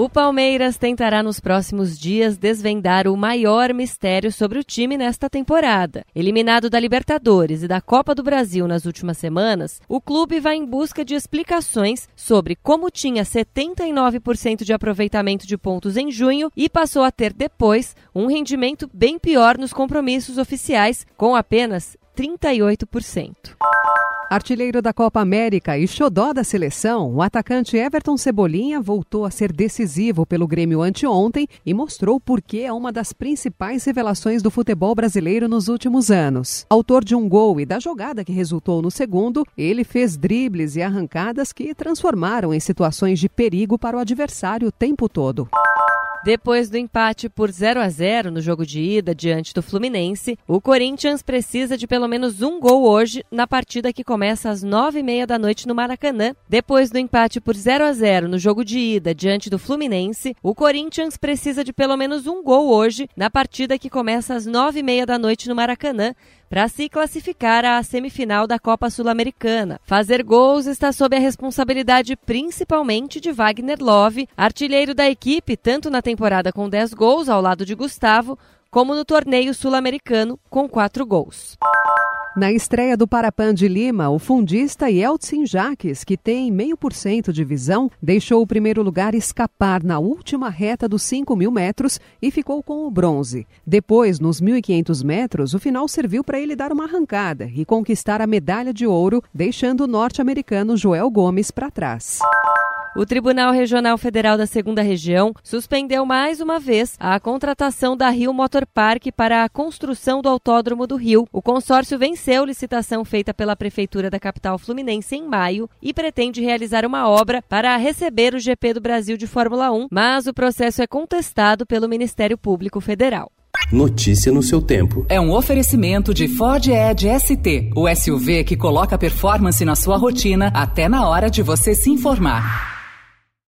O Palmeiras tentará nos próximos dias desvendar o maior mistério sobre o time nesta temporada. Eliminado da Libertadores e da Copa do Brasil nas últimas semanas, o clube vai em busca de explicações sobre como tinha 79% de aproveitamento de pontos em junho e passou a ter depois um rendimento bem pior nos compromissos oficiais, com apenas 38%. Artilheiro da Copa América e xodó da seleção, o atacante Everton Cebolinha voltou a ser decisivo pelo Grêmio anteontem e mostrou por que é uma das principais revelações do futebol brasileiro nos últimos anos. Autor de um gol e da jogada que resultou no segundo, ele fez dribles e arrancadas que transformaram em situações de perigo para o adversário o tempo todo. Depois do empate por 0 a 0 no jogo de ida diante do Fluminense, o Corinthians precisa de pelo menos um gol hoje na partida que começa às 9h30 da noite no Maracanã. Depois do empate por 0 a 0 no jogo de ida diante do Fluminense, o Corinthians precisa de pelo menos um gol hoje na partida que começa às 9h30 da noite no Maracanã para se classificar à semifinal da Copa Sul-Americana. Fazer gols está sob a responsabilidade principalmente de Wagner Love, artilheiro da equipe tanto na temporada com 10 gols ao lado de Gustavo, como no torneio sul-americano com 4 gols. Na estreia do Parapan de Lima, o fundista Yeltsin Jaques, que tem meio por cento de visão, deixou o primeiro lugar escapar na última reta dos 5 mil metros e ficou com o bronze. Depois, nos 1.500 metros, o final serviu para ele dar uma arrancada e conquistar a medalha de ouro, deixando o norte-americano Joel Gomes para trás. O Tribunal Regional Federal da Segunda Região suspendeu mais uma vez a contratação da Rio Motor Park para a construção do Autódromo do Rio. O consórcio venceu licitação feita pela Prefeitura da capital fluminense em maio e pretende realizar uma obra para receber o GP do Brasil de Fórmula 1, mas o processo é contestado pelo Ministério Público Federal. Notícia no seu tempo. É um oferecimento de Ford Edge ST, o SUV que coloca performance na sua rotina até na hora de você se informar.